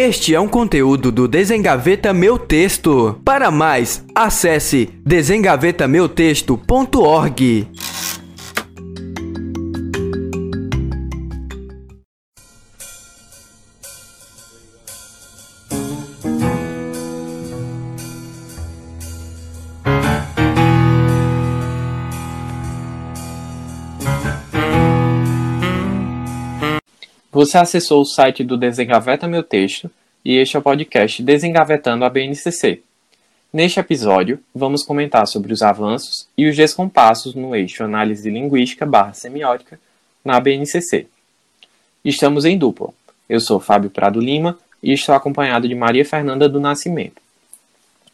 Este é um conteúdo do Desengaveta Meu Texto. Para mais, acesse desengavetameutexto.org. Você acessou o site do Desengaveta Meu Texto e este é o podcast Desengavetando a BNCC. Neste episódio, vamos comentar sobre os avanços e os descompassos no eixo Análise Linguística barra Semiótica na BNCC. Estamos em dupla. Eu sou Fábio Prado Lima e estou acompanhado de Maria Fernanda do Nascimento.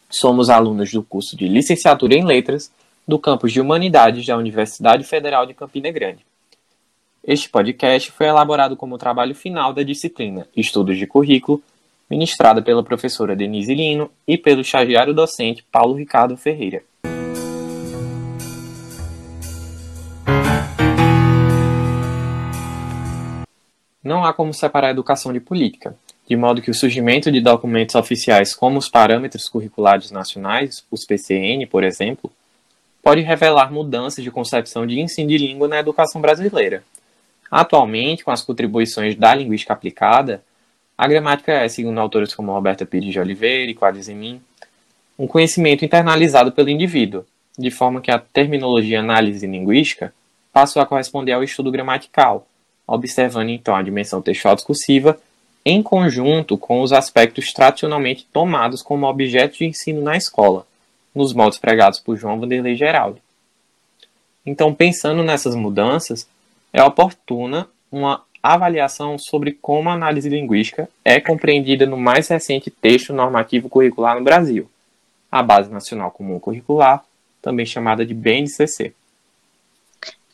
Somos alunos do curso de Licenciatura em Letras do campus de Humanidades da Universidade Federal de Campina Grande. Este podcast foi elaborado como trabalho final da disciplina Estudos de Currículo, ministrada pela professora Denise Lino e pelo estagiário docente Paulo Ricardo Ferreira. Não há como separar a educação de política, de modo que o surgimento de documentos oficiais como os Parâmetros Curriculares Nacionais, os PCN, por exemplo, pode revelar mudanças de concepção de ensino de língua na educação brasileira Atualmente, com as contribuições da linguística aplicada, a gramática é, segundo autores como Roberta Pires de Oliveira e Quadrizemin, um conhecimento internalizado pelo indivíduo, de forma que a terminologia análise linguística passou a corresponder ao estudo gramatical, observando então a dimensão textual discursiva em conjunto com os aspectos tradicionalmente tomados como objeto de ensino na escola, nos moldes pregados por João Vanderlei Geraldo. Então, pensando nessas mudanças, é oportuna uma avaliação sobre como a análise linguística é compreendida no mais recente texto normativo curricular no Brasil, a Base Nacional Comum Curricular, também chamada de BNCC.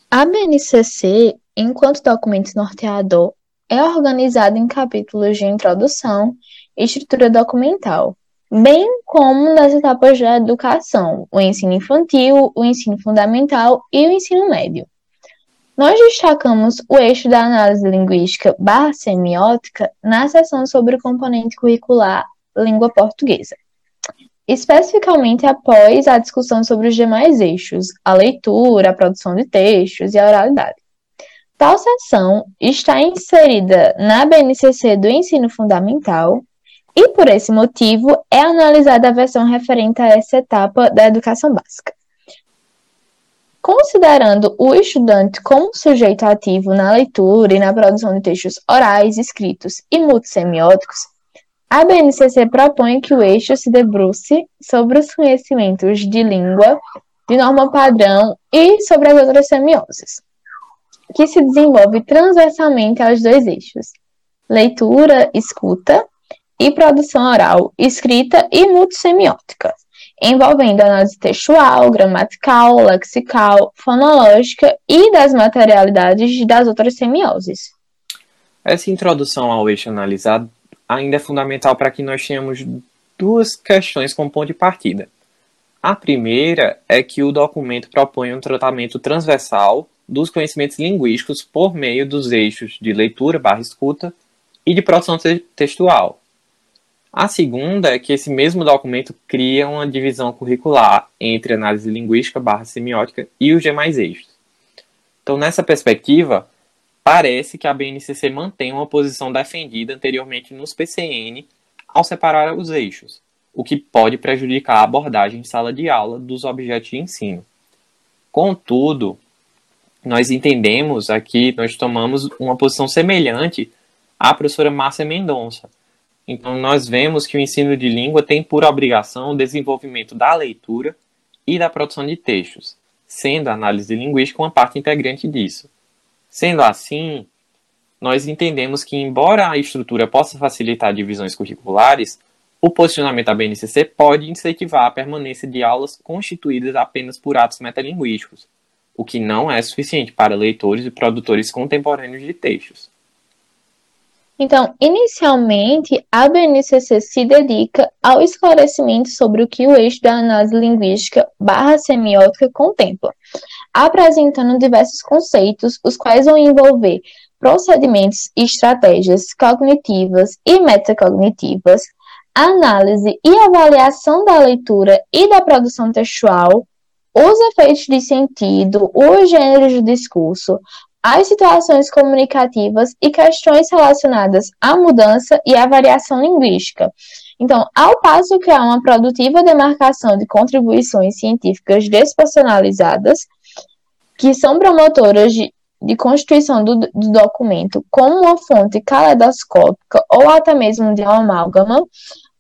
A BNCC, enquanto documento norteador, é organizada em capítulos de introdução e estrutura documental, bem como nas etapas da educação, o ensino infantil, o ensino fundamental e o ensino médio. Nós destacamos o eixo da análise linguística barra semiótica na seção sobre o componente curricular língua portuguesa, especificamente após a discussão sobre os demais eixos, a leitura, a produção de textos e a oralidade. Tal seção está inserida na BNCC do ensino fundamental e, por esse motivo, é analisada a versão referente a essa etapa da educação básica. Considerando o estudante como sujeito ativo na leitura e na produção de textos orais, escritos e multissemióticos, a BNCC propõe que o eixo se debruce sobre os conhecimentos de língua, de norma padrão e sobre as outras semioses, que se desenvolve transversalmente aos dois eixos: leitura, escuta e produção oral, escrita e multissemiótica envolvendo análise textual, gramatical, lexical, fonológica e das materialidades das outras semioses. Essa introdução ao eixo analisado ainda é fundamental para que nós tenhamos duas questões como ponto de partida. A primeira é que o documento propõe um tratamento transversal dos conhecimentos linguísticos por meio dos eixos de leitura barra escuta e de produção textual, a segunda é que esse mesmo documento cria uma divisão curricular entre análise linguística barra semiótica e os demais eixos. Então, nessa perspectiva, parece que a BNCC mantém uma posição defendida anteriormente nos PCN ao separar os eixos, o que pode prejudicar a abordagem em sala de aula dos objetos de ensino. Contudo, nós entendemos aqui, nós tomamos uma posição semelhante à professora Márcia Mendonça, então, nós vemos que o ensino de língua tem por obrigação o desenvolvimento da leitura e da produção de textos, sendo a análise linguística uma parte integrante disso. Sendo assim, nós entendemos que, embora a estrutura possa facilitar divisões curriculares, o posicionamento da BNCC pode incentivar a permanência de aulas constituídas apenas por atos metalinguísticos, o que não é suficiente para leitores e produtores contemporâneos de textos. Então, inicialmente, a BNCC se dedica ao esclarecimento sobre o que o eixo da análise linguística barra semiótica contempla, apresentando diversos conceitos, os quais vão envolver procedimentos e estratégias cognitivas e metacognitivas, análise e avaliação da leitura e da produção textual, os efeitos de sentido, os gêneros do discurso, as situações comunicativas e questões relacionadas à mudança e à variação linguística. Então, ao passo que há uma produtiva demarcação de contribuições científicas despersonalizadas, que são promotoras de, de constituição do, do documento como uma fonte caleidoscópica ou até mesmo de uma amálgama,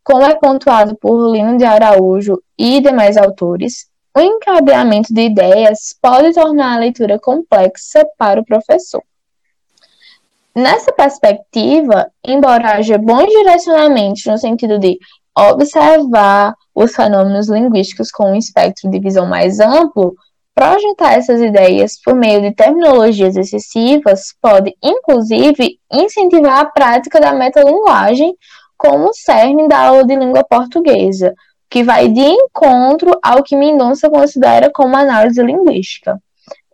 como é pontuado por Lino de Araújo e demais autores, o encadeamento de ideias pode tornar a leitura complexa para o professor. Nessa perspectiva, embora haja bons direcionamentos no sentido de observar os fenômenos linguísticos com um espectro de visão mais amplo, projetar essas ideias por meio de terminologias excessivas pode, inclusive, incentivar a prática da metalinguagem como cerne da aula de língua portuguesa, que vai de encontro ao que Mendonça considera como análise linguística.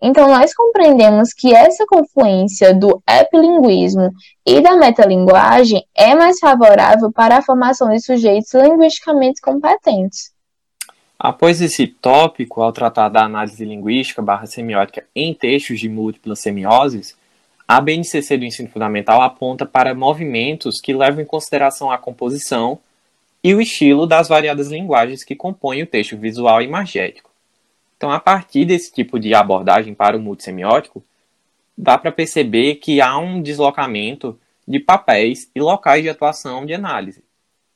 Então, nós compreendemos que essa confluência do epilinguismo e da metalinguagem é mais favorável para a formação de sujeitos linguisticamente competentes. Após esse tópico, ao tratar da análise linguística barra semiótica em textos de múltiplas semioses, a BNCC do ensino fundamental aponta para movimentos que levam em consideração a composição e o estilo das variadas linguagens que compõem o texto visual e imagético. Então, a partir desse tipo de abordagem para o multissemiótico, dá para perceber que há um deslocamento de papéis e locais de atuação de análise.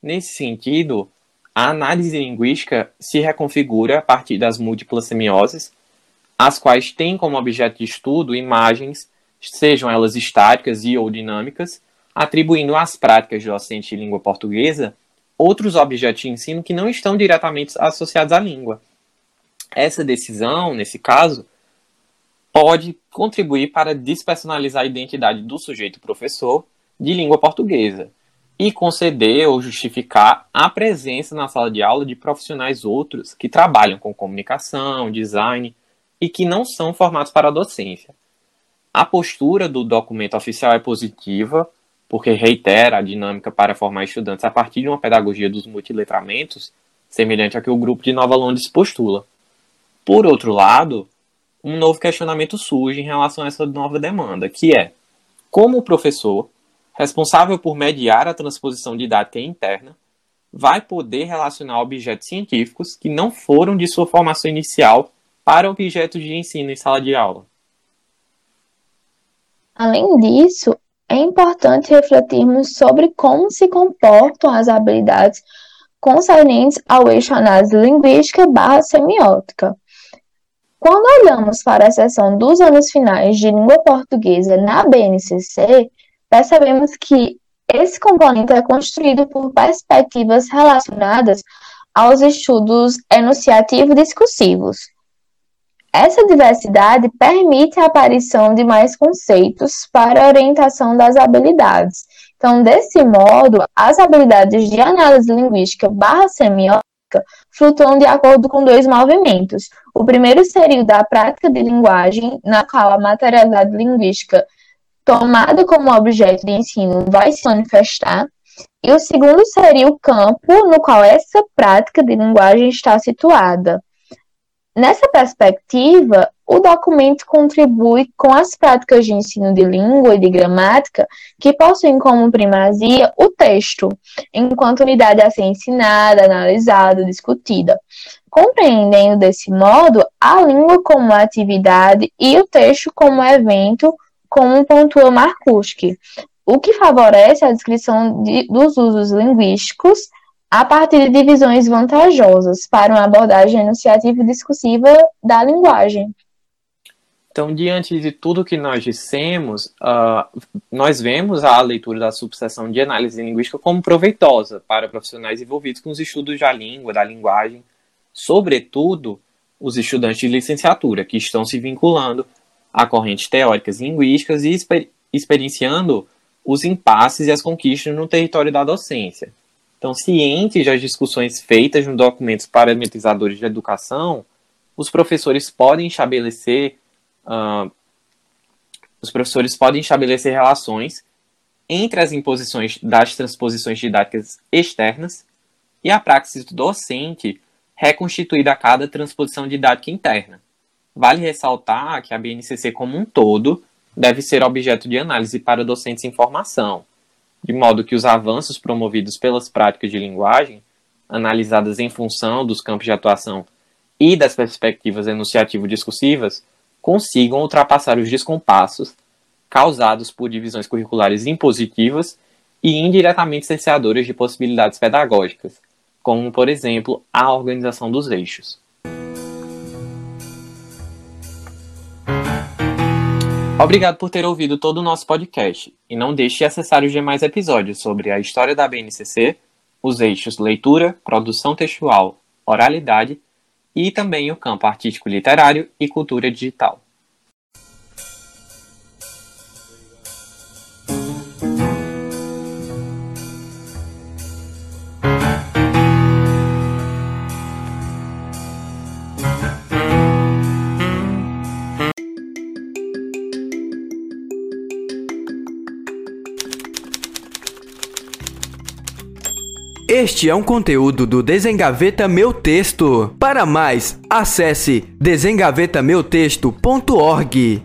Nesse sentido, a análise linguística se reconfigura a partir das múltiplas semioses, as quais têm como objeto de estudo imagens, sejam elas estáticas e ou dinâmicas, atribuindo às práticas docentes de língua portuguesa outros objetos de ensino que não estão diretamente associados à língua. Essa decisão, nesse caso, pode contribuir para despersonalizar a identidade do sujeito professor de língua portuguesa e conceder ou justificar a presença na sala de aula de profissionais outros que trabalham com comunicação, design e que não são formados para a docência. A postura do documento oficial é positiva, porque reitera a dinâmica para formar estudantes a partir de uma pedagogia dos multiletramentos, semelhante a que o grupo de Nova Londres postula. Por outro lado, um novo questionamento surge em relação a essa nova demanda, que é como o professor, responsável por mediar a transposição didática interna, vai poder relacionar objetos científicos que não foram de sua formação inicial para objetos de ensino em sala de aula. Além disso, é importante refletirmos sobre como se comportam as habilidades concernentes ao eixo análise linguística barra semiótica. Quando olhamos para a seção dos anos finais de língua portuguesa na BNCC, percebemos que esse componente é construído por perspectivas relacionadas aos estudos enunciativo-discursivos, essa diversidade permite a aparição de mais conceitos para orientação das habilidades. Então, desse modo, as habilidades de análise linguística barra semiótica flutuam de acordo com dois movimentos. O primeiro seria o da prática de linguagem, na qual a materialidade linguística tomada como objeto de ensino vai se manifestar, e o segundo seria o campo no qual essa prática de linguagem está situada. Nessa perspectiva, o documento contribui com as práticas de ensino de língua e de gramática que possuem como primazia o texto, enquanto unidade a ser ensinada, analisada, discutida, compreendendo desse modo a língua como atividade e o texto como evento, como pontua Markuski, o que favorece a descrição de, dos usos linguísticos a partir de divisões vantajosas para uma abordagem enunciativa e discursiva da linguagem. Então, diante de tudo que nós dissemos, uh, nós vemos a leitura da subseção de análise linguística como proveitosa para profissionais envolvidos com os estudos da língua, da linguagem, sobretudo os estudantes de licenciatura, que estão se vinculando a correntes teóricas linguísticas e exper experienciando os impasses e as conquistas no território da docência. Então, cientes das discussões feitas no documentos parametrizadores de educação, os professores podem estabelecer uh, os professores podem estabelecer relações entre as imposições das transposições didáticas externas e a praxis docente reconstituída a cada transposição didática interna. Vale ressaltar que a BNCC como um todo deve ser objeto de análise para docentes em formação, de modo que os avanços promovidos pelas práticas de linguagem, analisadas em função dos campos de atuação e das perspectivas enunciativo-discursivas, consigam ultrapassar os descompassos causados por divisões curriculares impositivas e indiretamente cerceadoras de possibilidades pedagógicas, como, por exemplo, a organização dos eixos. Obrigado por ter ouvido todo o nosso podcast e não deixe de acessar os demais episódios sobre a história da BNCC, os eixos leitura, produção textual, oralidade e também o campo artístico literário e cultura digital. Este é um conteúdo do Desengaveta Meu Texto. Para mais, acesse desengavetameutexto.org.